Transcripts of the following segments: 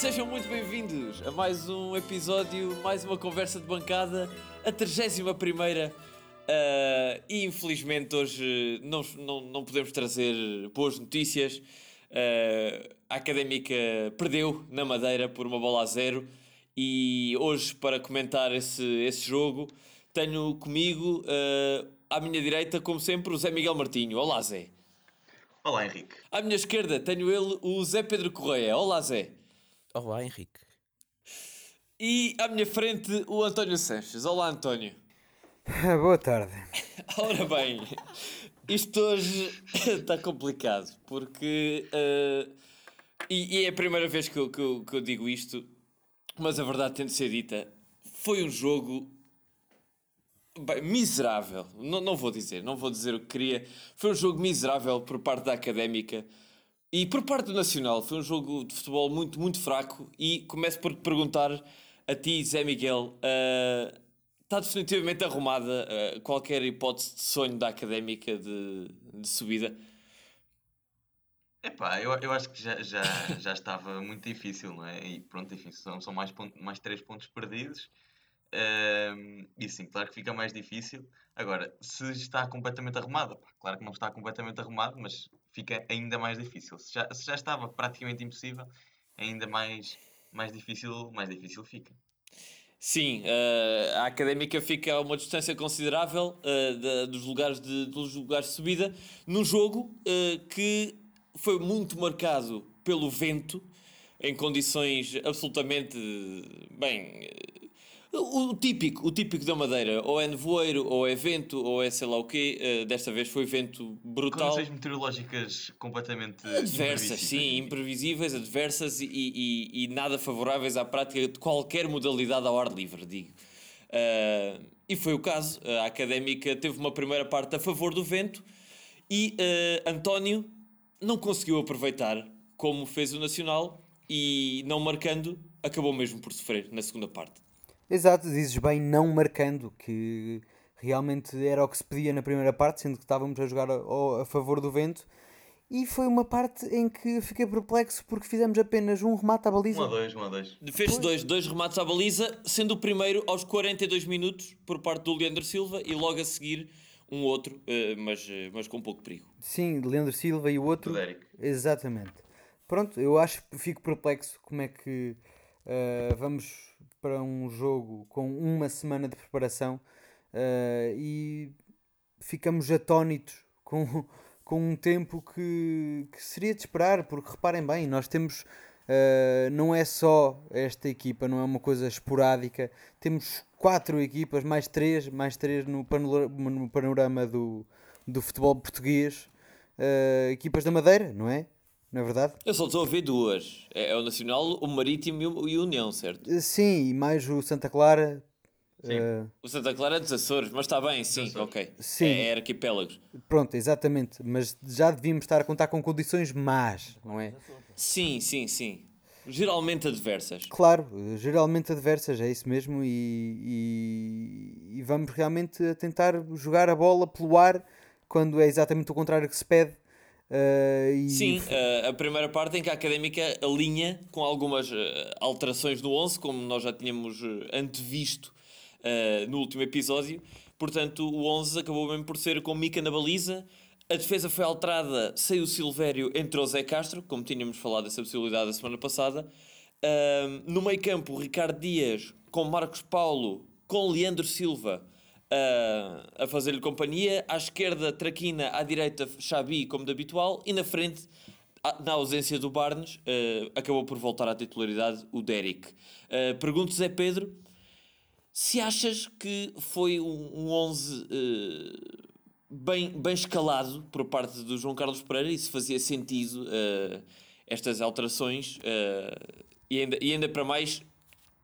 Sejam muito bem-vindos a mais um episódio, mais uma conversa de bancada, a 31 primeira. Uh, e infelizmente hoje não, não, não podemos trazer boas notícias. Uh, a Académica perdeu na Madeira por uma bola a zero. E hoje, para comentar esse, esse jogo, tenho comigo, uh, à minha direita, como sempre, o Zé Miguel Martinho. Olá, Zé. Olá, Henrique. À minha esquerda tenho ele, o Zé Pedro Correia. Olá, Zé. Olá, Henrique. E à minha frente o António Sanches. Olá, António. Boa tarde. Ora bem, isto hoje está complicado porque. Uh, e, e, é a primeira vez que eu, que, eu, que eu digo isto, mas a verdade tem de ser dita. Foi um jogo Bem, miserável, não, não vou dizer, não vou dizer o que queria. Foi um jogo miserável por parte da académica. E por parte do Nacional, foi um jogo de futebol muito, muito fraco. E começo por te perguntar a ti, Zé Miguel, uh, está definitivamente arrumada uh, qualquer hipótese de sonho da académica de, de subida? Epá, eu, eu acho que já, já, já estava muito difícil, não é? E pronto, enfim, são, são mais, ponto, mais três pontos perdidos. Uh, e sim, claro que fica mais difícil. Agora, se está completamente arrumada, claro que não está completamente arrumado, mas fica ainda mais difícil. Se já, se já estava praticamente impossível, ainda mais, mais, difícil, mais difícil fica. Sim, uh, a académica fica a uma distância considerável uh, de, dos, lugares de, dos lugares de subida, num jogo uh, que foi muito marcado pelo vento, em condições absolutamente bem o, típico, o típico da Madeira, ou é nevoeiro, ou é vento, ou é sei lá o quê. Uh, desta vez foi vento brutal. Condições meteorológicas completamente adversas, sim, imprevisíveis, adversas e, e, e, nada favoráveis à prática de qualquer modalidade ao ar livre, digo. Uh, e foi o caso. A académica teve uma primeira parte a favor do vento e uh, António não conseguiu aproveitar como fez o Nacional e não marcando, acabou mesmo por sofrer na segunda parte. Exato, dizes bem não marcando, que realmente era o que se pedia na primeira parte, sendo que estávamos a jogar a, a favor do vento. E foi uma parte em que fiquei perplexo porque fizemos apenas um remate à baliza. Um a dois, um a dois. Fez dois, dois remates à baliza, sendo o primeiro aos 42 minutos por parte do Leandro Silva e logo a seguir um outro, eh, mas, eh, mas com pouco perigo. Sim, Leandro Silva e o outro. Exatamente. Pronto, eu acho que fico perplexo como é que uh, vamos para um jogo com uma semana de preparação uh, e ficamos atónitos com, com um tempo que, que seria de esperar, porque reparem bem, nós temos. Uh, não é só esta equipa, não é uma coisa esporádica. Temos quatro equipas, mais três, mais três no panorama, no panorama do, do futebol português. Uh, equipas da Madeira, não é? Não é verdade? Eu só estou a ver duas. É, é o Nacional, o Marítimo e o União, certo? Eh, sim, e mais o Santa Clara. Uh... O Santa Clara é dos Açores, mas está bem, sim, ok. Sim. É, é arquipélagos. Pronto, exatamente. Mas já devíamos estar a contar com condições más, não é? Sim, sim, sim. Geralmente adversas. Claro, geralmente adversas, é isso mesmo. E, e, e vamos realmente a tentar jogar a bola pelo ar quando é exatamente o contrário que se pede Uh, e... Sim, uh, a primeira parte em que a académica alinha com algumas uh, alterações no 11, como nós já tínhamos antevisto no último episódio. Portanto, o 11 acabou mesmo por ser com Mica na baliza. A defesa foi alterada sem o Silvério entre o Zé Castro, como tínhamos falado essa possibilidade a semana passada. no meio campo, Ricardo Dias com Marcos Paulo, com Leandro Silva a, a fazer-lhe companhia. À esquerda, Traquina, à direita, Xabi, como de habitual, e na frente, na ausência do Barnes, uh, acabou por voltar à titularidade o Derek. Uh, pergunto, Zé Pedro, se achas que foi um, um 11 uh, bem, bem escalado por parte do João Carlos Pereira e se fazia sentido uh, estas alterações e, ainda, e ainda para mais,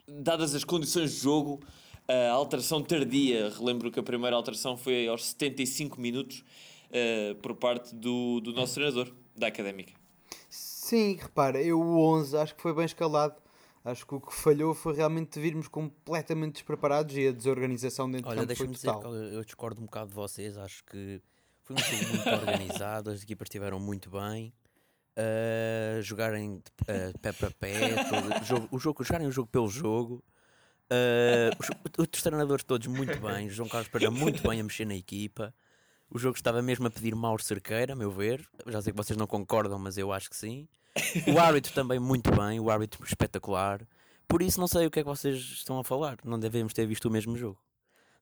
dadas as condições de jogo a alteração tardia, relembro que a primeira alteração foi aos 75 minutos uh, por parte do, do nosso treinador, da Académica. Sim, repara, eu o 11 acho que foi bem escalado. Acho que o que falhou foi realmente virmos completamente despreparados e a desorganização dentro Olha, do campo foi total. Olha, deixa-me dizer eu discordo um bocado de vocês. Acho que foi um jogo muito organizado, as equipas estiveram muito bem. uh, jogarem uh, pé para pé, todo, jogo, o jogo, jogarem o jogo pelo jogo. Uh, os outros treinadores todos muito bem, João Carlos Pereira muito bem a mexer na equipa. O jogo estava mesmo a pedir Mauro Cerqueira, a meu ver. Já sei que vocês não concordam, mas eu acho que sim. O árbitro também muito bem, o árbitro espetacular. Por isso não sei o que é que vocês estão a falar. Não devemos ter visto o mesmo jogo.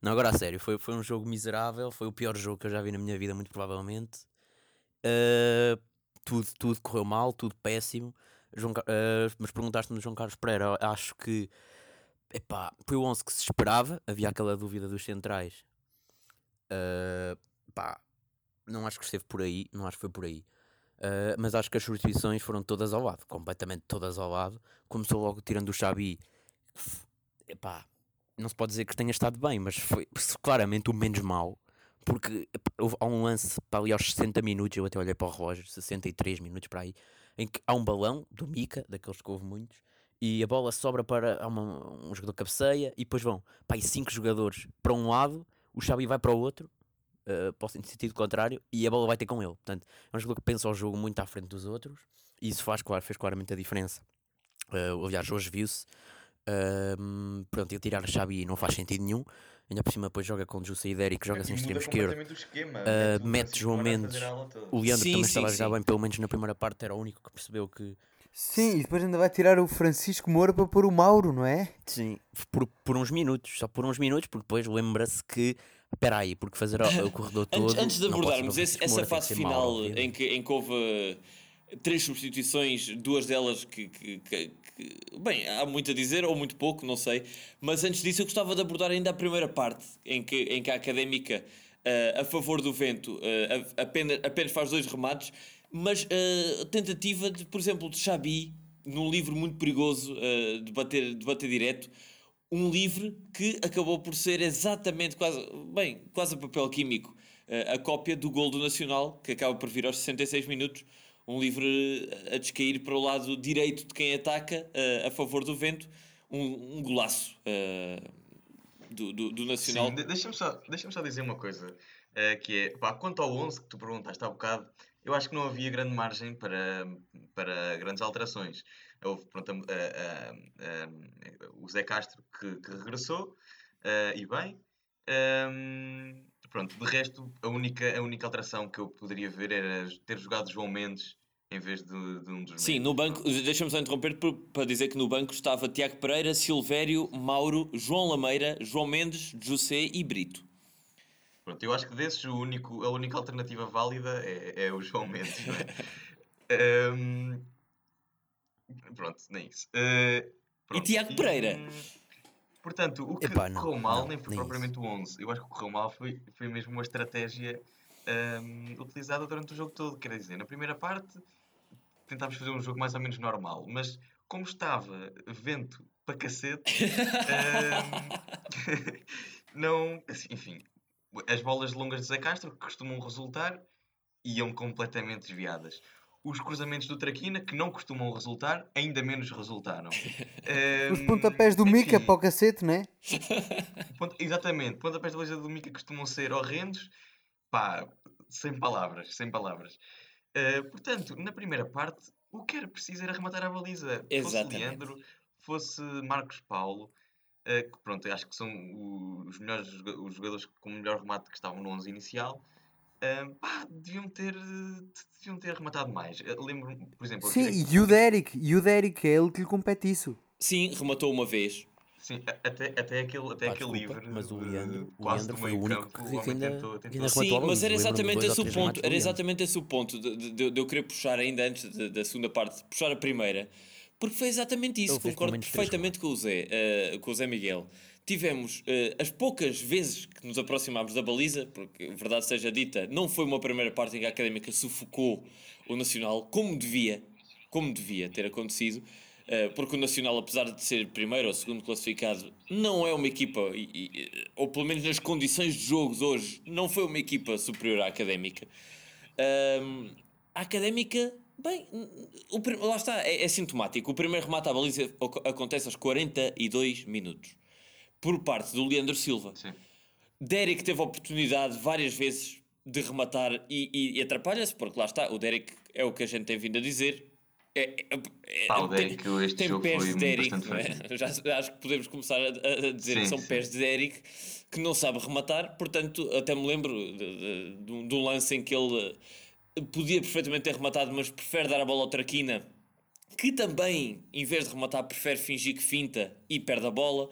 Não, agora a sério, foi, foi um jogo miserável, foi o pior jogo que eu já vi na minha vida, muito provavelmente. Uh, tudo, tudo correu mal, tudo péssimo. João, uh, mas perguntaste-me João Carlos Pereira, acho que epá, foi o 11 que se esperava. Havia aquela dúvida dos centrais. Uh, pá, não acho que esteve por aí, não acho que foi por aí. Uh, mas acho que as substituições foram todas ao lado, completamente todas ao lado. Começou logo tirando o Xabi, epá, não se pode dizer que tenha estado bem, mas foi claramente o menos mau. Porque houve, há um lance para ali aos 60 minutos, eu até olhei para o relógio, 63 minutos para aí, em que há um balão do Mica, daqueles que houve muitos, e a bola sobra para uma, um jogador cabeceia, e depois vão pá, cinco jogadores para um lado, o Xabi vai para o outro, uh, posso em sentido contrário, e a bola vai ter com ele. Portanto, é um jogador que pensa o jogo muito à frente dos outros, e isso faz, claro, fez claramente a diferença. Uh, aliás, hoje viu-se. Uh, pronto, ele tirar a Xabi não faz sentido nenhum. Ainda por cima depois joga com o José Idérico, joga sem extremo esquerdo. Uh, mete João Mendes. O Leandro sim, também sim, estava sim. a jogar bem, pelo menos na primeira parte, era o único que percebeu que. Sim, e depois ainda vai tirar o Francisco Moura para pôr o Mauro, não é? Sim, por, por uns minutos, só por uns minutos, porque depois lembra-se que Espera aí, porque fazer o, o corredor todo. antes, antes de abordarmos esse, essa fase final em que, em que houve eh, três substituições, duas delas que, que, que, que, Bem, há muito a dizer, ou muito pouco, não sei. Mas antes disso, eu gostava de abordar ainda a primeira parte, em que, em que a académica, uh, a favor do vento, uh, apenas, apenas faz dois remates, mas a uh, tentativa, de, por exemplo, de Xabi, num livro muito perigoso de, bater, de bater direto um livre que acabou por ser exatamente quase, bem, quase a papel químico, uh, a cópia do gol do Nacional, que acaba por vir aos 66 minutos, um livre a descair para o lado direito de quem ataca, uh, a favor do vento, um, um golaço uh, do, do, do, Nacional. Deixa-me só, deixa só dizer uma coisa, que é, pá, quanto ao 11 que tu perguntaste há bocado, eu acho que não havia grande margem para, para grandes alterações houve pronto, a, a, a, o Zé Castro que, que regressou, uh, e bem. Um, pronto, de resto, a única, a única alteração que eu poderia ver era ter jogado João Mendes em vez de, de um dos. Sim, no banco, deixa-me só interromper para dizer que no banco estava Tiago Pereira, Silvério, Mauro, João Lameira, João Mendes, José e Brito. Pronto, eu acho que desses o único, a única alternativa válida é, é o João Mendes. É? um, Pronto, nem isso. Uh, e Tiago Pereira? portanto, o que Epá, não, correu mal não, nem foi propriamente isso. o 11. Eu acho que correu mal foi, foi mesmo uma estratégia um, utilizada durante o jogo todo. Quer dizer, na primeira parte tentámos fazer um jogo mais ou menos normal, mas como estava vento para cacete, um, não. Assim, enfim, as bolas longas de Zé Castro, que costumam resultar, iam completamente desviadas os cruzamentos do Traquina, que não costumam resultar, ainda menos resultaram. um, os pontapés do Mica para o cacete, não é? Ponto, exatamente, pontapés da baliza do Mica costumam ser horrendos, pá, sem palavras, sem palavras. Uh, portanto, na primeira parte, o que era preciso era rematar a baliza. Exatamente. Fosse Leandro, fosse Marcos Paulo, uh, que pronto, acho que são os melhores os jogadores com o melhor remate que estavam no 11 inicial pá, deviam ter, deviam ter rematado mais. Lembro, por exemplo. Sim, e o Derek, e o Derek, é ele que lhe compete isso. Sim, rematou uma vez. Sim, até, até aquele, até aquele livre. Mas o Leandro, o Leandro foi o único campo, que, que ainda, tentou, tentou. ainda Sim, mas era exatamente esse o ponto. Era exatamente esse o ponto de, de, de, eu querer puxar ainda antes da segunda parte, puxar a primeira. Porque foi exatamente isso. Concordo perfeitamente com o Zé, uh, com o Zé Miguel tivemos uh, as poucas vezes que nos aproximámos da baliza, porque verdade seja dita, não foi uma primeira parte em que a Académica sufocou o Nacional como devia, como devia ter acontecido, uh, porque o Nacional, apesar de ser primeiro ou segundo classificado, não é uma equipa, e, e, ou pelo menos nas condições de jogos hoje, não foi uma equipa superior à Académica. A Académica Bem, o, lá está, é, é, sintomático. O primeiro remate à baliza acontece aos 42 minutos por parte do Leandro Silva. Sim. Derek teve a oportunidade várias vezes de rematar e, e, e atrapalha-se, porque lá está, o Derek é o que a gente tem vindo a dizer. É, é, é, Pá, o Derek, este tem pés de Eric, é? Já, acho que podemos começar a, a dizer sim, que são pés de Eric que não sabe rematar, portanto, até me lembro de, de, de, de um lance em que ele podia perfeitamente ter rematado, mas prefere dar a bola ao Traquina, que também, em vez de rematar, prefere fingir que finta e perde a bola.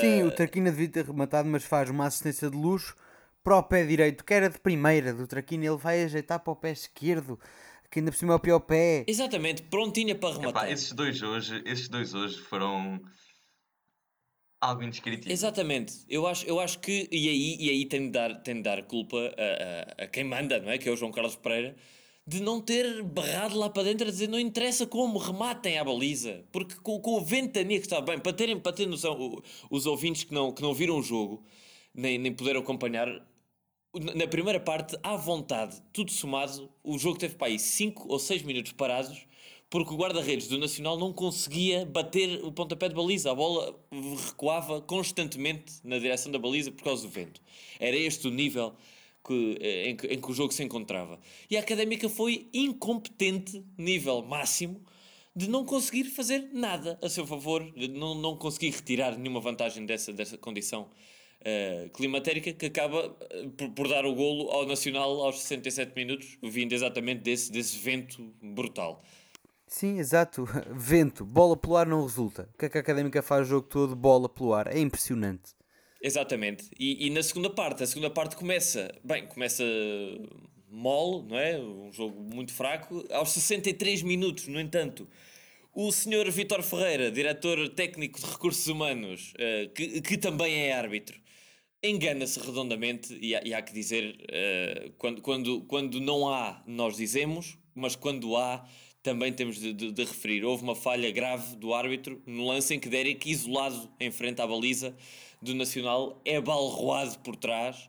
Sim, uh... o Traquina devia ter rematado, mas faz uma assistência de luxo para o pé direito, que era de primeira do Traquina, ele vai ajeitar para o pé esquerdo que ainda por cima é o pior pé. Exatamente, prontinha para rematar. Epá, esses dois hoje, esses dois hoje foram algo indescritível. Exatamente, eu acho, eu acho que, e aí, e aí tem, de dar, tem de dar culpa a, a, a, quem manda, não é? Que é o João Carlos Pereira, de não ter barrado lá para dentro a dizer não interessa como, rematem à baliza, porque com, com o ventania que está bem, para terem, para terem noção, os ouvintes que não, que não viram o jogo, nem, nem puderam acompanhar, na primeira parte, à vontade, tudo somado, o jogo teve para aí 5 ou 6 minutos parados, porque o guarda-redes do Nacional não conseguia bater o pontapé de baliza. A bola recuava constantemente na direção da baliza por causa do vento. Era este o nível que, eh, em, que, em que o jogo se encontrava. E a Académica foi incompetente, nível máximo, de não conseguir fazer nada a seu favor, de não, não conseguir retirar nenhuma vantagem dessa, dessa condição uh, climatérica que acaba eh, por, por, dar o golo ao Nacional aos 67 minutos, vindo exatamente desse, desse vento brutal. Sim, exato. Vento, bola pelo ar não resulta. O que é que a Académica faz o jogo todo? Bola pelo ar. É impressionante. Exatamente. E, e na segunda parte, a segunda parte começa, bem, começa mole, não é? Um jogo muito fraco. Aos 63 minutos, no entanto, o senhor Vitor Ferreira, diretor técnico de recursos humanos, uh, que, que também é árbitro, engana-se redondamente e há, e há, que dizer, uh, quando, quando, quando não há, nós dizemos, mas quando há, também temos de, de, de, referir. Houve uma falha grave do árbitro no lance em que Derek, isolado em frente à baliza do Nacional, é balroado por trás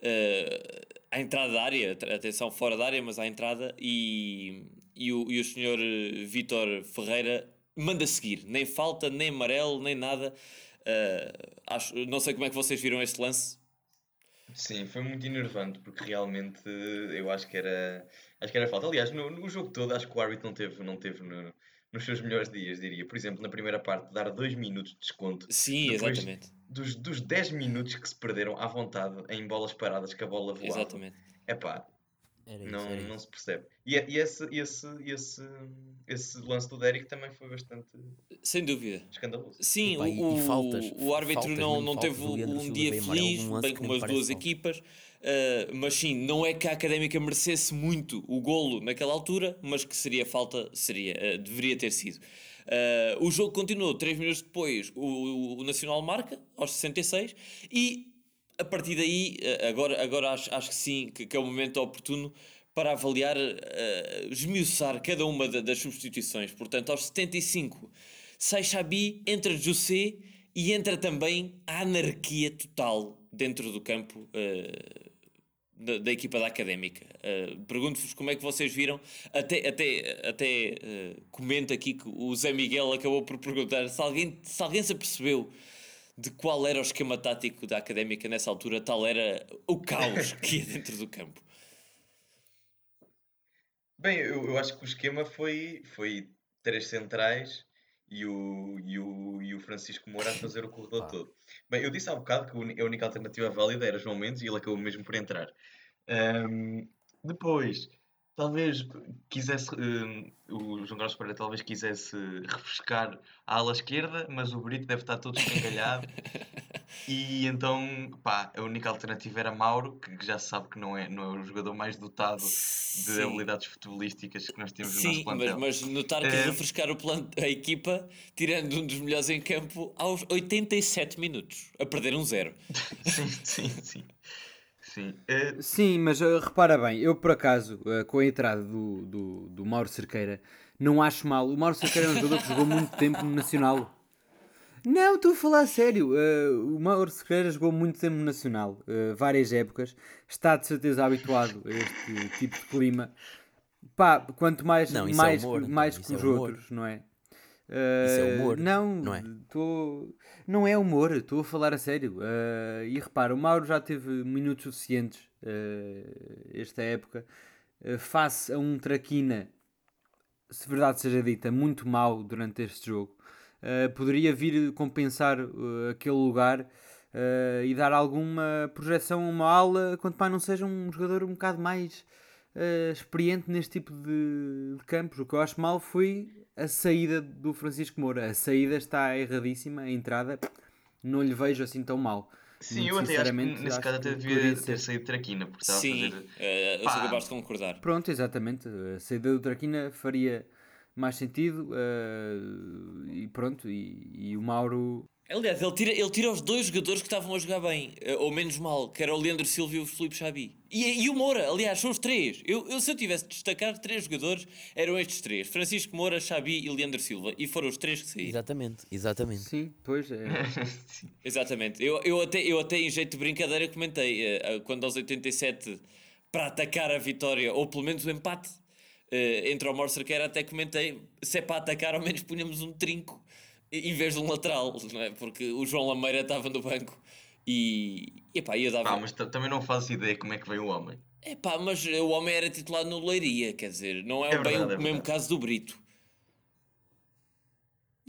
uh, à entrada da área, atenção, fora da área, mas à entrada, e, e, o, e o senhor Vítor Ferreira manda seguir, nem falta, nem amarelo, nem nada. Uh, acho, não sei como é que vocês viram este lance. Sim, foi muito enervante porque realmente eu acho que era acho que era falta. Aliás, no, no jogo todo acho que o árbitro não teve, não teve no, nos seus melhores dias, diria. Por exemplo, na primeira parte, dar 2 minutos de desconto. Sim, exatamente. Dos, dos 10 minutos que se perderam à vontade em bolas paradas que a bola voava. Exatamente. É pá, não, não se percebe. E, e, esse, esse, esse, esse lance do Derek também foi bastante. Sem dúvida. Escandaloso. Sim, Opa, o, e, faltas, o árbitro faltas, não, não teve um dia feliz, bem como as duas equipas. Uh, mas sim, não é que a Académica merecesse muito o golo naquela altura, mas que seria falta, seria, uh, deveria ter sido. Uh, o jogo continuou, 3 minutos depois, o, o, Nacional marca, aos 66, e a partir daí, agora, agora acho, acho que sim, que, que é o momento oportuno para avaliar, uh, esmiuçar cada uma das substituições. Portanto, aos 75, sai Xabi, entra José e entra também a anarquia total dentro do campo uh, da, da, equipa da Académica. Uh, Pergunto-vos como é que vocês viram, até, até, até uh, comento aqui que o Zé Miguel acabou por perguntar se alguém se, alguém se apercebeu de qual era o esquema tático da Académica nessa altura, tal era o caos que ia dentro do campo. Bem, eu, eu acho que o esquema foi, foi três centrais e o, e o, e o Francisco Moura a fazer o corredor todo. Bem, eu disse há bocado que a única alternativa válida era João Mendes e ele acabou mesmo por entrar. Um, depois, talvez quisesse, um, o João Carlos Pereira talvez quisesse refrescar a ala esquerda, mas o Brito deve estar todo escangalhado. E então, pá, a única alternativa era Mauro, que já se sabe que não é, não é o jogador mais dotado Sim. de habilidades futebolísticas que nós temos no nosso plantel. Mas, mas notar que é... refrescar o plan... a equipa, tirando um dos melhores em campo, aos 87 minutos, a perder um zero. sim, sim, sim. Sim, uh... sim mas uh, repara bem, eu por acaso, uh, com a entrada do, do, do Mauro Cerqueira, não acho mal. O Mauro Cerqueira é um jogador que jogou muito tempo no Nacional. Não, estou a falar a sério. Uh, o Mauro Sequeira jogou muito tempo no Nacional, uh, várias épocas. Está de certeza habituado a este tipo de clima. Pá, quanto mais, não, mais, é humor, mais que os é outros, não é? Uh, isso é humor. Não, não é? Tô... Não é humor, estou a falar a sério. Uh, e repara, o Mauro já teve minutos suficientes uh, esta época uh, face a um Traquina, se verdade seja dita, muito mau durante este jogo, uh, poderia vir compensar aquele lugar e dar alguma projeção a uma aula, quanto mais não seja um jogador um bocado mais experiente neste tipo de, de campos. O que eu acho mal foi a saída do Francisco Moura. A saída está erradíssima, a entrada não lhe vejo assim tão mal. Sim, Muito eu até acho que nesse caso até devia ter saído Traquina, porque estava Sim, a fazer. Uh, eu sou capaz de concordar. Pronto, exatamente. A saída do Traquina faria mais sentido uh, e pronto. E, e o Mauro Aliás, ele tira, ele tira os dois jogadores que estavam a jogar bem, eh, ou menos mal, que era o Leandro Silva e o Felipe Xabi. E, e o Moura, aliás, são os três. Eu, eu, se eu tivesse de destacar três jogadores, eram estes três: Francisco Moura, Xabi e Leandro Silva. E foram os três que saíram. Exatamente, exatamente. Sim, pois é. exatamente. Eu, eu, até, eu até, em jeito de brincadeira, comentei uh, quando aos 87 para atacar a vitória, ou pelo menos o empate. Uh, entre o Morcer que era até comentei se é para atacar ao menos punhamos um trinco em vez de um lateral, não é? Porque o João Lameira estava no banco e. Epá, ia dar. Ah, mas também não faço ideia como é que veio o homem. É pá, mas o homem era titulado no Leiria, quer dizer, não é, é bem verdade, o é mesmo caso do Brito.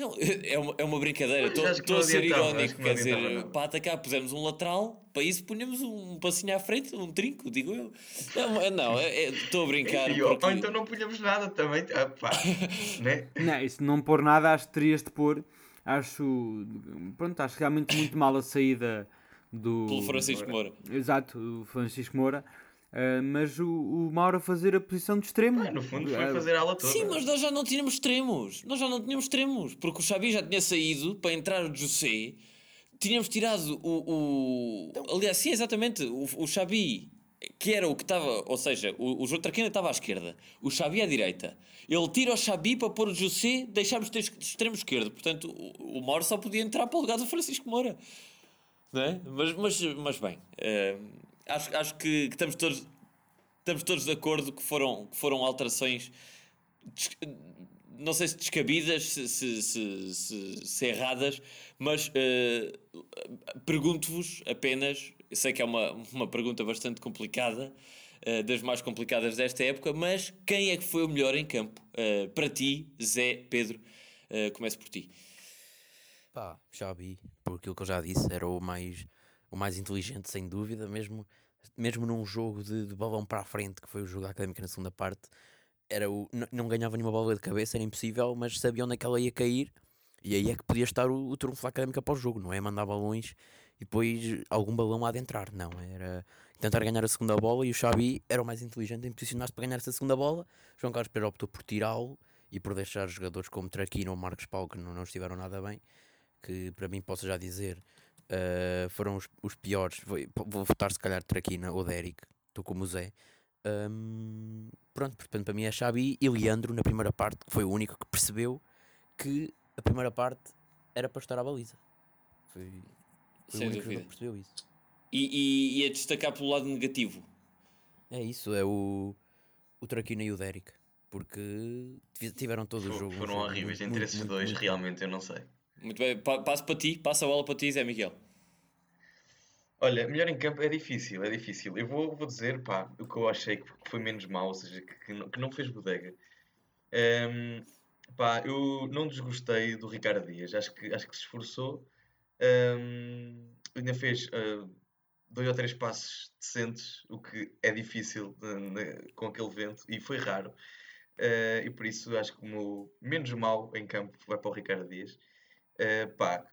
Não, é uma, é uma brincadeira, estou a ser irónico, quer dizer, para atacar pusemos um lateral, para isso punhamos um passinho à frente, um trinco, digo eu. Não, estou é, é, a brincar. E, porque... Ou então não punhamos nada também, ah, pá, né? Não, isso não pôr nada, acho que terias de pôr, acho, pronto, acho realmente muito mal a saída do... Pelo Francisco Moura. Exato, o Francisco Moura. Uh, mas o, o Mauro a fazer a posição de extremo. Ah, no fundo foi fazer a ala toda. Sim, mas nós já não tínhamos extremos. Nós já não tínhamos extremos. Porque o Xabi já tinha saído para entrar o José. Tínhamos tirado o. o... Então... Aliás, sim, exatamente. O, o Xabi, que era o que estava. Ou seja, o, o João Traquina estava à esquerda. O Xabi à direita. Ele tira o Xabi para pôr o José, deixámos de extremo esquerdo. Portanto, o, o Mauro só podia entrar para o lugar do Francisco Moura. Não é? Mas, mas, mas bem. Uh acho, acho que, que, estamos, todos, estamos todos de acordo que foram, que foram alterações, não sei se descabidas, se, se, se, se erradas, mas uh, pergunto-vos apenas, sei que é uma, uma pergunta bastante complicada, uh, das mais complicadas desta época, mas quem é que foi o melhor em campo? Uh, para ti, Zé, Pedro, começo por ti. Pá, Xabi, por aquilo que eu já disse, era o mais, o mais inteligente, sem dúvida, mesmo mesmo num jogo de, de balão para a frente, que foi o jogo da Académica na segunda parte, era o, não ganhava nenhuma bola de cabeça, era impossível, mas sabia onde é que ela ia cair, e aí é que podia estar o, o trunfo da Académica para o jogo, não é? Mandar balões e depois algum balão a adentrar, não, era tentar ganhar a segunda bola e o Xavi era o mais inteligente em posicionar-se para ganhar essa segunda bola, João Carlos Pereira optou por tirá-lo e por deixar jogadores como Traquino ou Marcos Paulo que não, não estiveram nada bem, que para mim posso já dizer uh, foram os, os, piores. Vou, vou votar se calhar Traquina ou Derek, estou como o Zé. Um, pronto, portanto, para mim é Xabi e Leandro na primeira parte, que foi o único que percebeu que a primeira parte era para estar à baliza. Foi, foi Sem o único dúvida. que percebeu isso. E, e, e a destacar pelo lado negativo? É isso, é o, o Traquina e o Derek. Porque tiveram todo o jogo. Foram horríveis entre esses dois, muito, realmente, eu não sei. Muito bem, passo para ti, passa a bola para ti, Zé Miguel. Olha, melhor em campo é difícil, é difícil. Eu vou, vou dizer, pá, o que eu achei que foi menos mal, ou seja, que, que, não, que não fez bodega. Um, pá, eu não desgostei do Ricardo Dias, acho que, acho que se esforçou. Um, ainda fez uh, dois ou três passos decentes, o que é difícil com aquele vento, e foi raro. Uh, e por isso acho que o menos mal em campo vai para o Ricardo Dias. Uh, pá,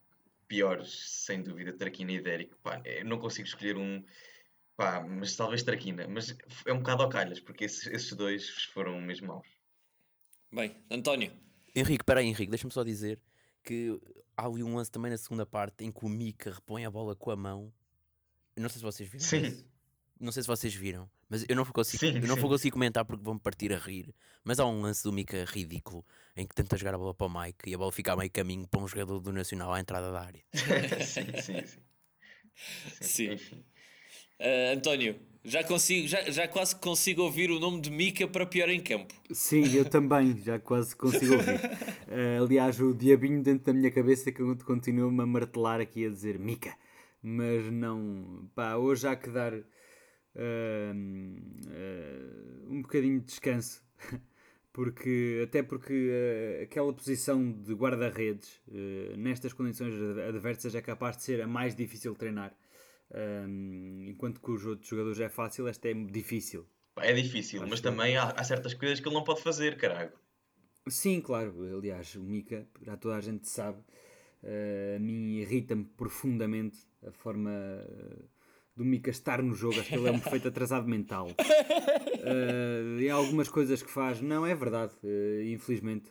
piores, sem dúvida, Traquina e Derek. Pá, eu não consigo escolher um, pá, mas talvez Traquina. Mas é um bocado ao calhas, porque esses, esses dois foram mesmo maus. Bem, António. Henrique, peraí, Henrique, deixa-me só dizer que há ali um lance também na segunda parte em que o Mika repõe a bola com a mão. Eu não sei se vocês viram Sim. Isso. Não sei se vocês viram, mas eu não vou conseguir, sim, eu não vou conseguir comentar porque vão-me partir a rir. Mas há um lance do Mika ridículo em que tenta jogar a bola para o Mike e a bola fica a meio caminho para um jogador do Nacional à entrada da área. sim, sim, sim. sim. Uh, António, já, consigo, já, já quase consigo ouvir o nome de Mika para pior em campo. Sim, eu também, já quase consigo ouvir. Uh, aliás, o diabinho dentro da minha cabeça que continua-me a martelar aqui a dizer Mika. Mas não, pá, hoje há que dar uh, um bocadinho de descanso. porque até porque uh, aquela posição de guarda-redes uh, nestas condições adversas é capaz de ser a mais difícil de treinar. Um, enquanto que os outros jogadores é fácil, esta é difícil. É difícil, Acho mas que... também há, há, certas coisas que ele não pode fazer, caralho. Sim, claro. Aliás, o Mika, já toda a gente sabe, uh, a mim irrita-me profundamente a forma do Mika estar no jogo. Acho que ele é um perfeito atrasado mental. Uh, e há algumas coisas que faz, não é verdade, uh, infelizmente.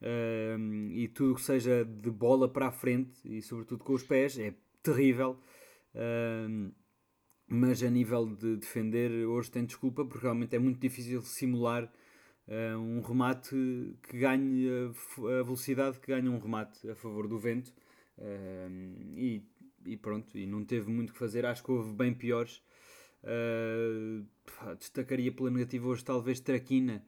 Uh, e tudo que seja de bola para a frente e sobretudo com os pés é terrível. mas a nível de defender, hoje tem desculpa porque realmente é muito difícil simular um remate que ganhe a, velocidade que ganha um remate a favor do vento. e e pronto, e não teve muito que fazer, acho que houve bem piores. Uh, destacaria pela negativa hoje talvez Traquina,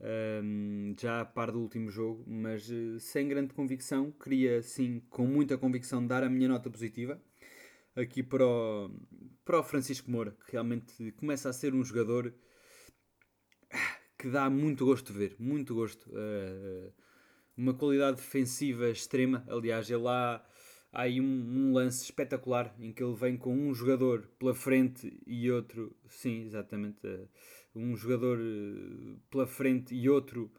uh, já a par do último jogo, mas uh, sem grande convicção, queria sim, com muita convicção, dar a minha nota positiva aqui para o, para o Francisco Moura, que realmente começa a ser um jogador que dá muito gosto de ver, muito gosto. uma qualidade defensiva extrema, aliás, ele lá há aí um, um, lance espetacular em que ele vem com um jogador pela frente e outro, sim, exatamente, uh, um jogador uh, pela frente e outro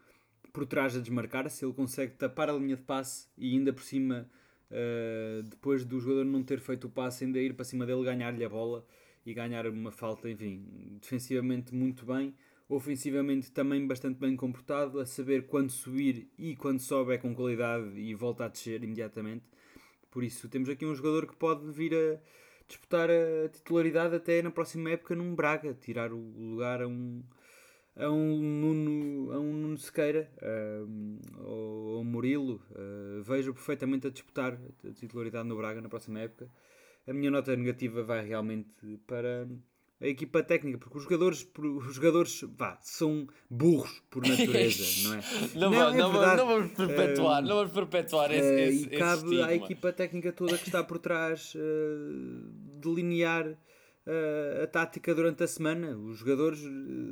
por trás a desmarcar, se ele consegue tapar a linha de passe e ainda por cima, uh, depois do jogador não ter feito o passe, ainda ir para cima dele, ganhar-lhe a bola e ganhar uma falta, enfim, defensivamente muito bem, ofensivamente também bastante bem comportado, a saber quando subir e quando sobe é com qualidade e volta a descer imediatamente por isso temos aqui um jogador que pode vir a disputar a titularidade até na próxima época num Braga, tirar o lugar a um a um Nuno, a um Nuno Sequeira a, ou, Murilo. Uh, vejo perfeitamente a disputar a titularidade no Braga na próxima época. A minha nota negativa vai realmente para a equipa técnica, porque os jogadores, os jogadores vá, são burros por natureza, não é? não, não, é não, não, vamos perpetuar, uh, não vamos perpetuar esse, uh, esse, E cabe à equipa técnica toda que está por trás uh, delinear a tática durante a semana. Os jogadores,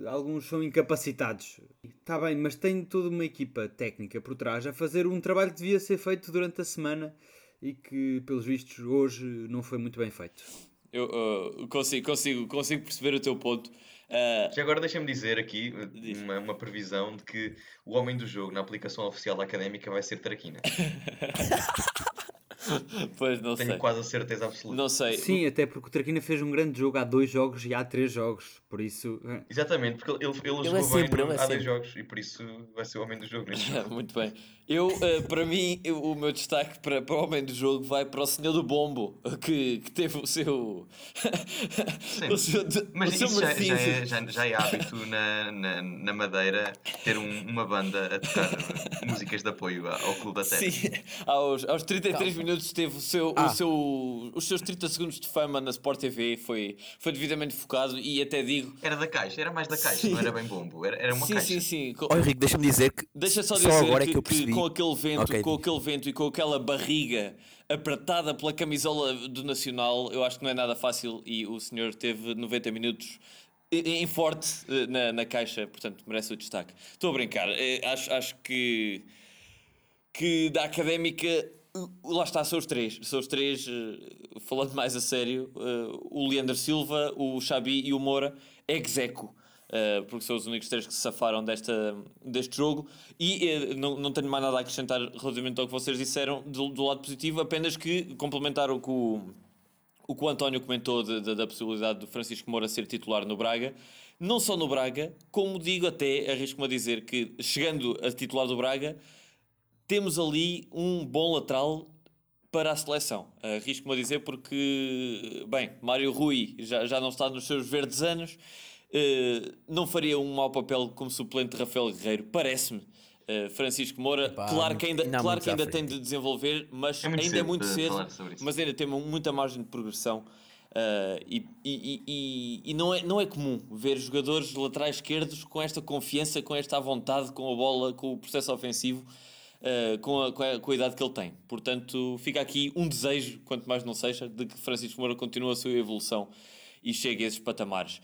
alguns são incapacitados. Está bem, mas tem toda uma equipa técnica por trás a fazer um trabalho que devia ser feito durante a semana e que, pelos vistos, hoje não foi muito bem feito. Eu uh, consigo, consigo, consigo perceber o teu ponto. Uh, Já agora deixa-me dizer aqui uma, uma, previsão de que o homem do jogo na aplicação oficial da académica vai ser Traquina. pois não Tenho sei. quase a certeza absoluta. Não sei. Sim, até porque o Traquina fez um grande jogo há dois jogos e há três jogos, por isso. Eh. Exatamente, porque ele, ele, ele jogou é sempre, bem no, há dois jogos e por isso vai ser o homem do jogo neste jogo. Muito bem. Eu, uh, para mim, eu, o meu destaque para, para o homem do jogo vai para o senhor do Bombo, que, que teve o seu. o seu Mas o seu isso já, já, é, já, já, é hábito na, na, na Madeira ter um, uma banda a tocar músicas de apoio ao Clube da Terra. Sim, aos, aos 33 Calma. minutos teve o seu, ah. o seu, os seus 30 segundos de fama na Sport TV, foi, foi devidamente focado e até digo. Era da caixa, era mais da caixa, sim. não era bem bombo, era, era uma sim, caixa. Sim, sim, sim. Oh, Henrique, deixa-me dizer que. Deixa só, só dizer agora que, é que eu percebi. Que com aquele vento, okay. com aquele vento e com aquela barriga apertada pela camisola do Nacional, eu acho que não é nada fácil e o senhor teve 90 minutos em forte eh, na, na caixa, portanto merece o destaque. Estou a brincar, eh, acho, acho que, que da académica, lá está, são os três. São os três, eh, falando mais a sério, o Leandro Silva, o Xabi e o Moura, execo. Uh, porque são os únicos três que se safaram desta, deste jogo. E não, não tenho mais nada a acrescentar relativamente ao que vocês disseram do, do lado positivo, apenas que complementar o que o, o, que o António comentou de, de, da possibilidade do Francisco Moura ser titular no Braga. Não só no Braga, como digo até, arrisco-me a dizer que chegando a titular do Braga, temos ali um bom lateral para a seleção. Arrisco-me a dizer porque, bem, Mário Rui já, já não está nos seus verdes anos eh, não faria um mau papel como suplente de Rafael Guerreiro, parece-me. Uh, Francisco Moura, Epá, claro que ainda, claro que ainda tem de desenvolver, mas é ainda é muito cedo, mas ainda tem muita margem de progressão. Uh, e, e, e, e, não, é, não é comum ver jogadores laterais esquerdos com esta confiança, com esta vontade, com a bola, com o processo ofensivo, uh, com, a, com, a, com, a, idade que ele tem. Portanto, fica aqui um desejo, quanto mais não seja, de que Francisco Moura continue a sua evolução e chegue a esses patamares.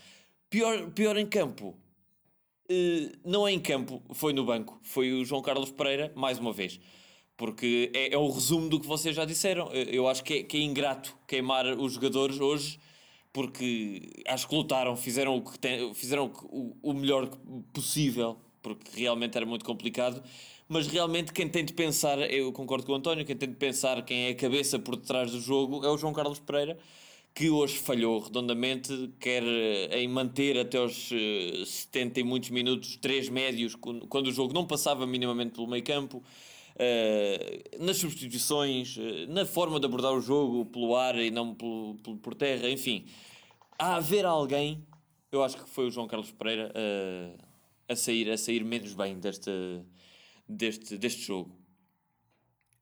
Pior, pior em campo. Uh, não é em campo, foi no banco. Foi o João Carlos Pereira, mais uma vez. Porque é, é o resumo do que vocês já disseram. Eu acho que é, que é ingrato queimar os jogadores hoje, porque acho que lutaram, fizeram o, que tem, fizeram o, o melhor possível, porque realmente era muito complicado mas realmente quem tem de pensar, eu concordo com o António, quem tem de pensar quem é a cabeça por detrás do jogo é o João Carlos Pereira, que hoje falhou redondamente, quer eh, em manter até os 70 eh, e muitos minutos, três médios, quando o jogo não passava minimamente pelo meio campo, uh, nas substituições, na forma de abordar o jogo pelo ar e não por, terra, enfim. Há haver alguém, eu acho que foi o João Carlos Pereira, a, sair, a sair menos bem deste, deste, deste jogo.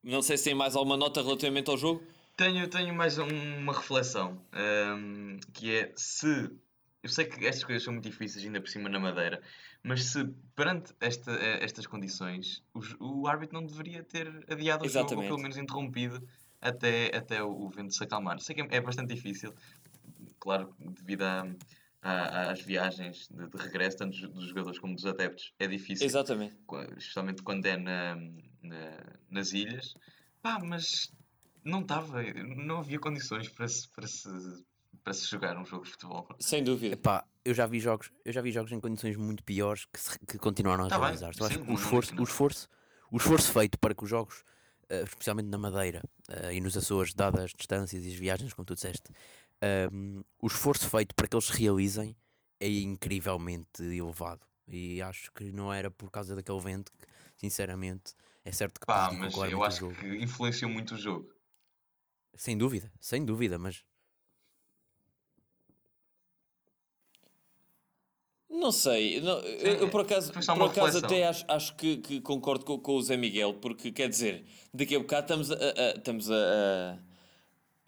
Não sei se tem mais alguma nota relativamente ao jogo. Tenho, tenho mais uma reflexão, um, que é se. Eu sei que estas coisas são muito difíceis, ainda por cima na Madeira, mas se perante esta, estas condições o, o árbitro não deveria ter adiado o Exatamente. jogo, ou pelo menos interrompido até, até o, o vento se acalmar. Sei que é, é bastante difícil, claro, devido a, às viagens de, de, regresso, tanto dos jogadores como dos adeptos, é difícil. Exatamente. Especialmente quando é na, na nas ilhas. Pá, mas não estava, não havia condições para se, para se, para se jogar um jogo de futebol. Sem dúvida. Epá, eu já vi jogos, eu já vi jogos em condições muito piores que, se, que continuaram a tá realizar. Sim, acho que o esforço, o, esforço, o esforço feito para que os jogos, uh, especialmente na Madeira uh, e nos Açores, dadas as distâncias e as viagens, como tu disseste, um, o esforço feito para que eles se realizem é incrivelmente elevado. E acho que não era por causa daquele vento que, sinceramente, é certo que Pá, mas eu acho que influenciou muito o jogo. Sem dúvida, sem dúvida, mas. Não sei, não, eu, eu, por acaso, por acaso até acho, acho que, que concordo com, com, o Zé Miguel, porque quer dizer, daqui a bocado estamos a, a estamos a, a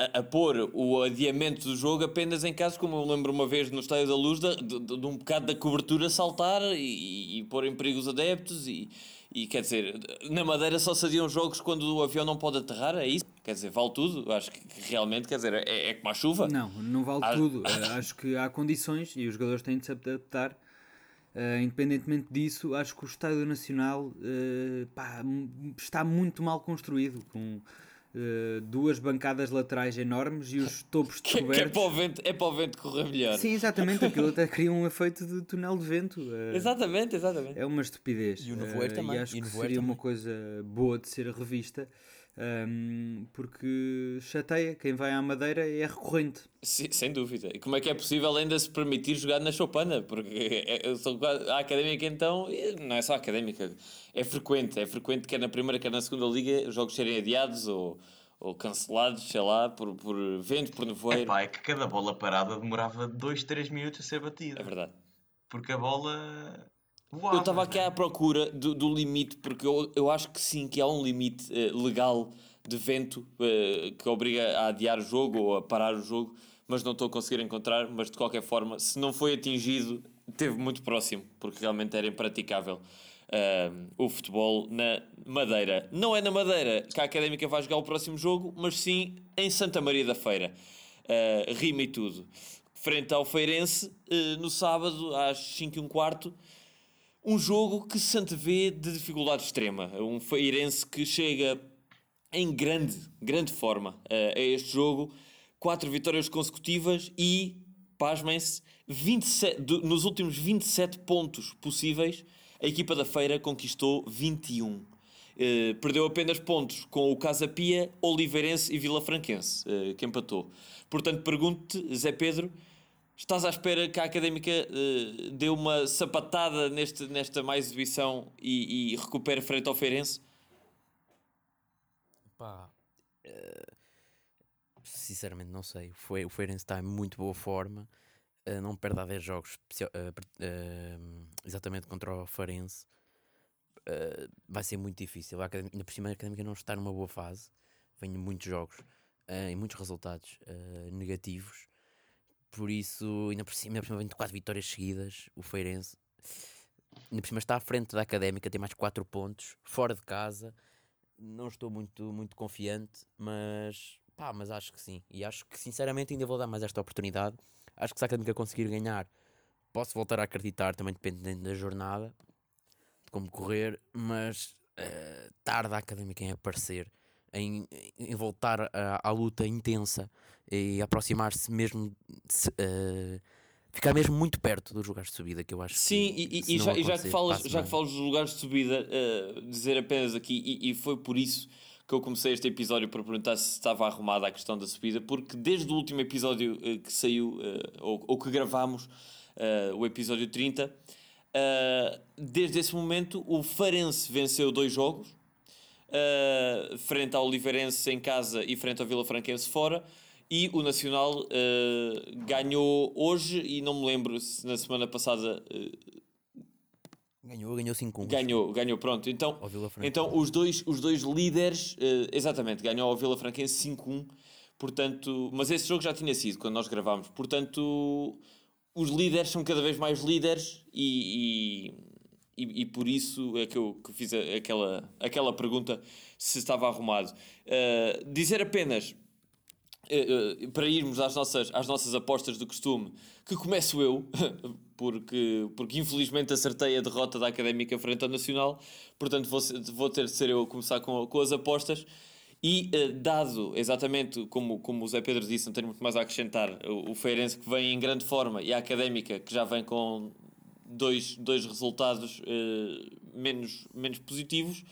a, a, pôr o adiamento do jogo apenas em casos, como eu lembro uma vez no Estádio da Luz, de, de, de um bocado da cobertura saltar e, e, pôr em perigo os adeptos. E, e quer dizer, na Madeira só se adiam jogos quando o avião não pode aterrar, é isso? Quer dizer, vale tudo? Acho que realmente, quer dizer, é, é como a chuva. Não, não vale acho... tudo. Eh, acho que há condições e os jogadores têm de se adaptar. Uh, independentemente disso, acho que o Estádio Nacional uh, pá, está muito mal construído. Com Uh, duas bancadas laterais enormes e os topos de que, que é, para o vento, é para o vento correr melhor. Sim, exatamente. Aquilo até cria um efeito de túnel de vento. Uh, exatamente, exatamente. É uma estupidez. E o nevoeiro uh, também. E acho e que seria também. uma coisa boa de ser revista. Um, porque chateia, quem vai à Madeira é recorrente. Sim, sem dúvida. E como é que é possível ainda se permitir jogar na Chopana? Porque é, eu sou a académica então, não é só a académica, é frequente, é frequente quer na primeira, quer na segunda liga os jogos serem adiados ou, ou cancelados, sei lá, por, por vento, por nevoeiro. Epá, é que cada bola parada demorava 2, 3 minutos a ser batida. É verdade. Porque a bola eu estava aqui né? à procura do, do, limite, porque eu, eu acho que sim, que há um limite uh, legal de vento uh, que obriga a adiar o jogo ou a parar o jogo, mas não estou a conseguir encontrar. Mas de qualquer forma, se não foi atingido, teve muito próximo, porque realmente era impraticável. Uh, o futebol na Madeira. Não é na Madeira que a Académica vai jogar o próximo jogo, mas sim em Santa Maria da Feira. Rima e tudo. Frente ao Feirense, no sábado, às 5 e um quarto, um jogo que se antevê de dificuldade extrema. Um Feirense que chega em grande, grande forma uh, a este jogo. Quatro vitórias consecutivas e, pasmem-se, nos últimos 27 pontos possíveis, a equipa da Feira conquistou 21. Uh, eh, perdeu apenas pontos com o Casa Pia, Oliveirense e Vila Franquense, uh, que empatou. Portanto, pergunto-te, Zé Pedro, Estás à espera que a Académica uh, dê uma sapatada neste, nesta mais exibição e, e recupere frente ao Feirense? Pá, uh, sinceramente não sei. Foi, o Feirense está em muito boa forma. Uh, não perde há 10 jogos, exatamente contra o Feirense. vai ser muito difícil. A Académica, ainda por cima, a Académica não está numa boa fase. Vem muitos jogos e muitos resultados negativos por isso, ainda por cima, ainda por cima vem de 4 vitórias seguidas. O Feirense, ainda por cima, está à frente da académica, tem mais 4 pontos, fora de casa. Não estou muito, muito confiante, mas pá, mas acho que sim. E acho que sinceramente ainda vou dar mais esta oportunidade. Acho que se a académica conseguir ganhar posso voltar a acreditar, também dependendo da jornada, de como correr, mas uh, a académica em aparecer, em, em voltar à, à luta intensa e aproximar-se mesmo. Se, uh, ficar mesmo muito perto dos lugares de subida que eu acho sim que, e, e já, e já que falas já que falas dos lugares de subida uh, dizer apenas aqui e, e, foi por isso que eu comecei este episódio para perguntar se estava arrumada a questão da subida porque desde o último episódio uh, que saiu uh, ou, ou, que gravámos o episódio 30 desde esse momento o Farense venceu dois jogos frente ao Oliveirense em casa e frente ao Vila Franquense fora e o Nacional uh, ganhou hoje e não me lembro se na semana passada. Uh, ganhou, ganhou 5 Ganhou, ganhou, pronto. Então, então os, dois, os dois líderes, exatamente, ganhou ao Vila Franquense 5-1. Portanto, mas esse jogo já tinha sido quando nós gravámos. Portanto, os líderes são cada vez mais líderes e, e, e, por isso é que eu que fiz aquela, aquela pergunta se estava arrumado. Uh, dizer apenas uh, para irmos às nossas, às nossas apostas do costume, que começo eu, porque, porque infelizmente acertei a derrota da Académica frente ao Nacional, portanto vou, vou ter de ser eu a começar com, com as apostas. E uh, dado exatamente como, como o Zé Pedro disse, não tenho muito mais a acrescentar, o, o Feirense que vem em grande forma e a Académica que já vem com dois, dois resultados uh, menos, menos positivos,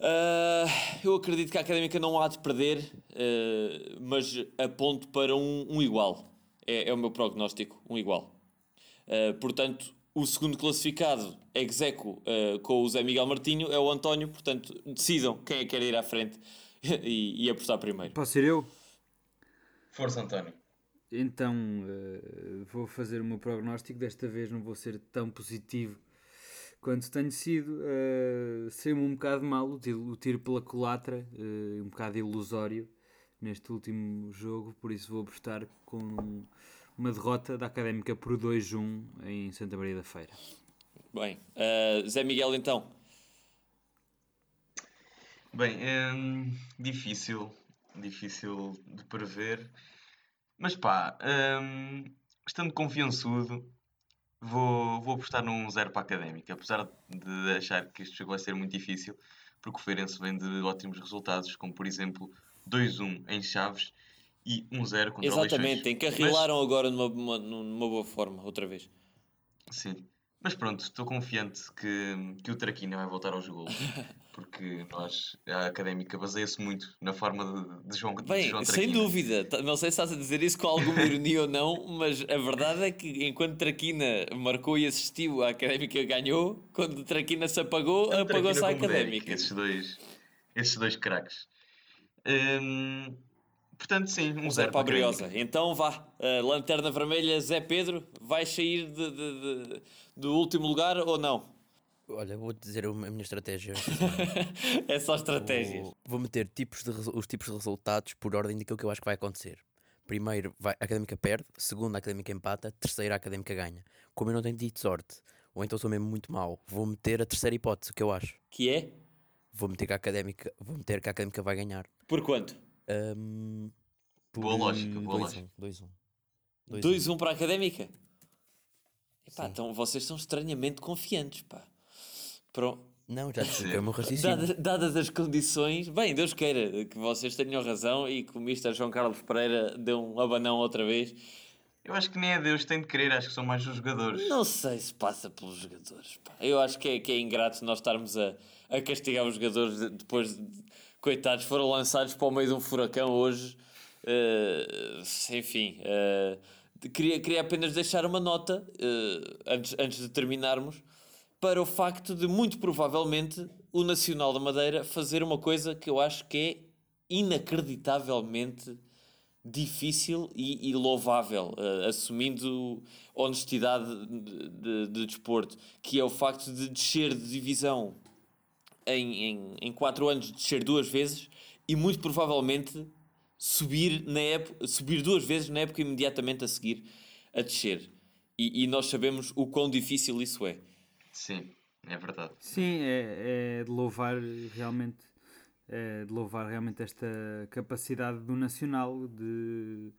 Uh, eu acredito que a Académica não há de perder, uh, mas aponto para um, um igual. É, é, o meu prognóstico, um igual. Uh, portanto, o segundo classificado, execo com o Zé Miguel Martinho, é o António. Portanto, decidam quem é que quer ir à frente e, e apostar primeiro. Posso ser eu? Força, António. Então, vou fazer o meu prognóstico. Desta vez não vou ser tão positivo quando tenho sido, uh, saiu-me um bocado mal o tiro, o tiro pela culatra, uh, um bocado ilusório neste último jogo, por isso vou apostar com uma derrota da Académica por 2-1 em Santa Maria da Feira. Bem, uh, Zé Miguel então. Bem, hum, difícil, difícil de prever, mas pá, hum, estando confiançudo, Vou, vou apostar num zero para a Académica, apesar de achar que este jogo vai ser muito difícil, porque o Feirense vem de ótimos resultados, como por exemplo 2-1 em Chaves e 1-0 contra Exatamente, o encarrilaram Mas... agora numa, numa boa forma, outra vez. Sim, mas pronto, estou confiante que, que o Traquina vai voltar aos golos. Porque nós, a académica baseia-se muito na forma de, de João, Bem, de João Traquina. Sem dúvida, não sei se estás a dizer isso com alguma ironia ou não, mas a verdade é que enquanto Traquina marcou e assistiu, a académica ganhou, quando Traquina se apagou, apagou-se a académica. esses dois, esses dois craques. Hum, Portanto, sim, um, zero, para a Briosa. Então vá, uh, Lanterna Vermelha, Zé Pedro, vai sair de, de, de, do último lugar ou não? Olha, vou dizer a minha estratégia. é só estratégia. Vou, vou, meter tipos de, os tipos de resultados por ordem daquilo que eu acho que vai acontecer. Primeiro, vai, a académica perde. Segundo, a académica empata. Terceiro, a académica ganha. Como eu não tenho tido sorte, ou então sou mesmo muito mau, vou meter a terceira hipótese, que eu acho. Que é? Vou meter que a académica, vou meter que a académica vai ganhar. Por quanto? Um, por boa lógica, boa 2 lógica. 2-1. 2-1 para a académica? Epá, então vocês são estranhamente confiantes, pá. Pronto. Não, já expliquei o meu raciocínio. Dada, dadas as condições, bem, Deus queira que vocês tenham razão e que o Mr. João Carlos Pereira deu um abanão outra vez. Eu acho que nem é Deus que tem de querer, acho que são mais os jogadores. Não sei se passa pelos jogadores. Pá. Eu acho que é, que é ingrato nós estarmos a, a castigar os jogadores depois de, coitados, foram lançados para o meio de um furacão hoje. Uh, enfim, uh, queria, queria apenas deixar uma nota uh, antes, antes de terminarmos para o facto de, muito provavelmente, o Nacional da Madeira fazer uma coisa que eu acho que é inacreditavelmente difícil e, e louvável, uh, assumindo honestidade de, de, de, desporto, que é o facto de descer de divisão em, em, em quatro anos, descer duas vezes e muito provavelmente subir, na época, subir duas vezes na época imediatamente a seguir a descer. E, e nós sabemos o quão difícil isso é. Sim, é verdade. Sim, é, é de louvar realmente é de louvar realmente esta capacidade do Nacional de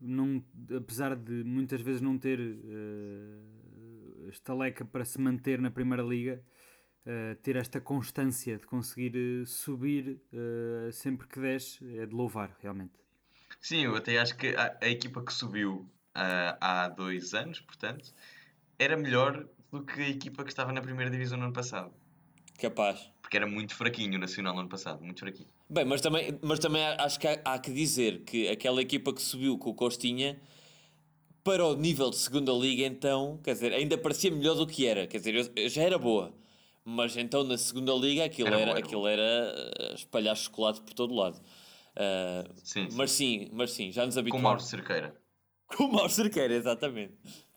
não, apesar de muitas vezes não ter uh, estaleca para se manter na Primeira Liga, uh, ter esta constância de conseguir uh, subir sempre que desce é de louvar, realmente. Sim, eu até acho que a, a equipa que subiu há dois anos, portanto, era melhor do que a equipa que estava na primeira divisão no ano passado. Capaz. Porque era muito fraquinho o Nacional no ano passado, muito fraquinho. Bem, mas também, mas também acho que há, há, que dizer que aquela equipa que subiu com o Costinha para o nível de segunda liga, então, quer dizer, ainda parecia melhor do que era. Quer dizer, já era boa. Mas então na segunda liga aquilo era, era, aquilo era eh, espalhar chocolate por todo lado. Uh, sim, sim. Mas sim, mas sim, já nos habituamos. Com Mauro Cerqueira. Com Mauro Cerqueira, exatamente.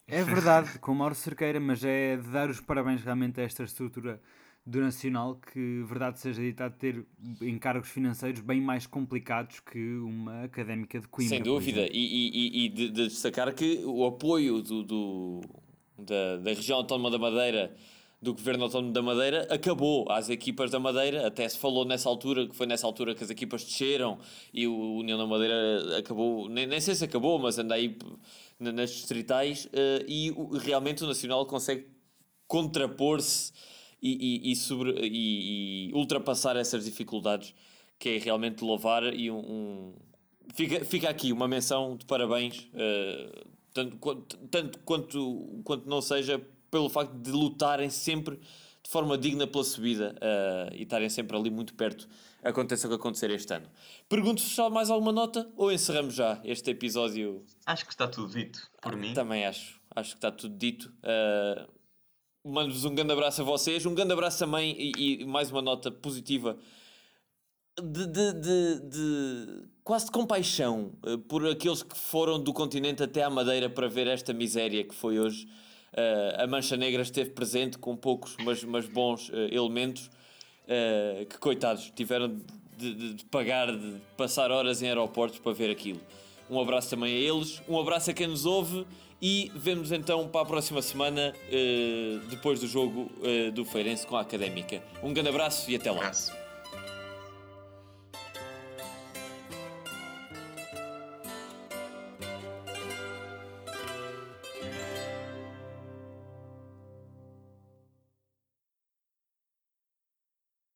É verdade, com Mauro Cerqueira, mas é de dar os parabéns realmente a esta estrutura do Nacional que, verdade seja dita, ter encargos financeiros bem mais complicados que uma académica de Coimbra. Sem dúvida, e, e, e de, de, destacar que o apoio do, do da, da região autónoma da Madeira do Governo Autónomo da Madeira acabou às equipas da Madeira, até se falou nessa altura, que foi nessa altura que as equipas desceram e o União da Madeira acabou, nem, nem sei se acabou, mas anda aí nas distritais uh, e realmente o Nacional consegue contrapor-se e, e, e, sobre, e, e, ultrapassar essas dificuldades, que é realmente louvar e um, um... Fica, fica aqui uma menção de parabéns, uh, tanto, quanto, tanto quanto, quanto não seja pelo facto de lutarem sempre de forma digna pela subida uh, e estarem sempre ali muito perto, aconteça o que acontecer este ano. Pergunto se há mais alguma nota ou encerramos já este episódio? Acho que está tudo dito por ah, mim. Também acho, acho que está tudo dito. Uh, Mando-vos um grande abraço a vocês, um grande abraço também e, e mais uma nota positiva de, de, de, de, quase de compaixão uh, por aqueles que foram do continente até à Madeira para ver esta miséria que foi hoje. Uh, a Mancha Negra esteve presente com poucos, mas, mas bons uh, elementos que, coitados, tiveram de, de, pagar, de passar horas em aeroportos para ver aquilo. Um abraço também a eles, um abraço a quem nos ouve e vemos então para a próxima semana, depois do jogo do Feirense com a Académica. Um grande abraço e até lá. Abraço.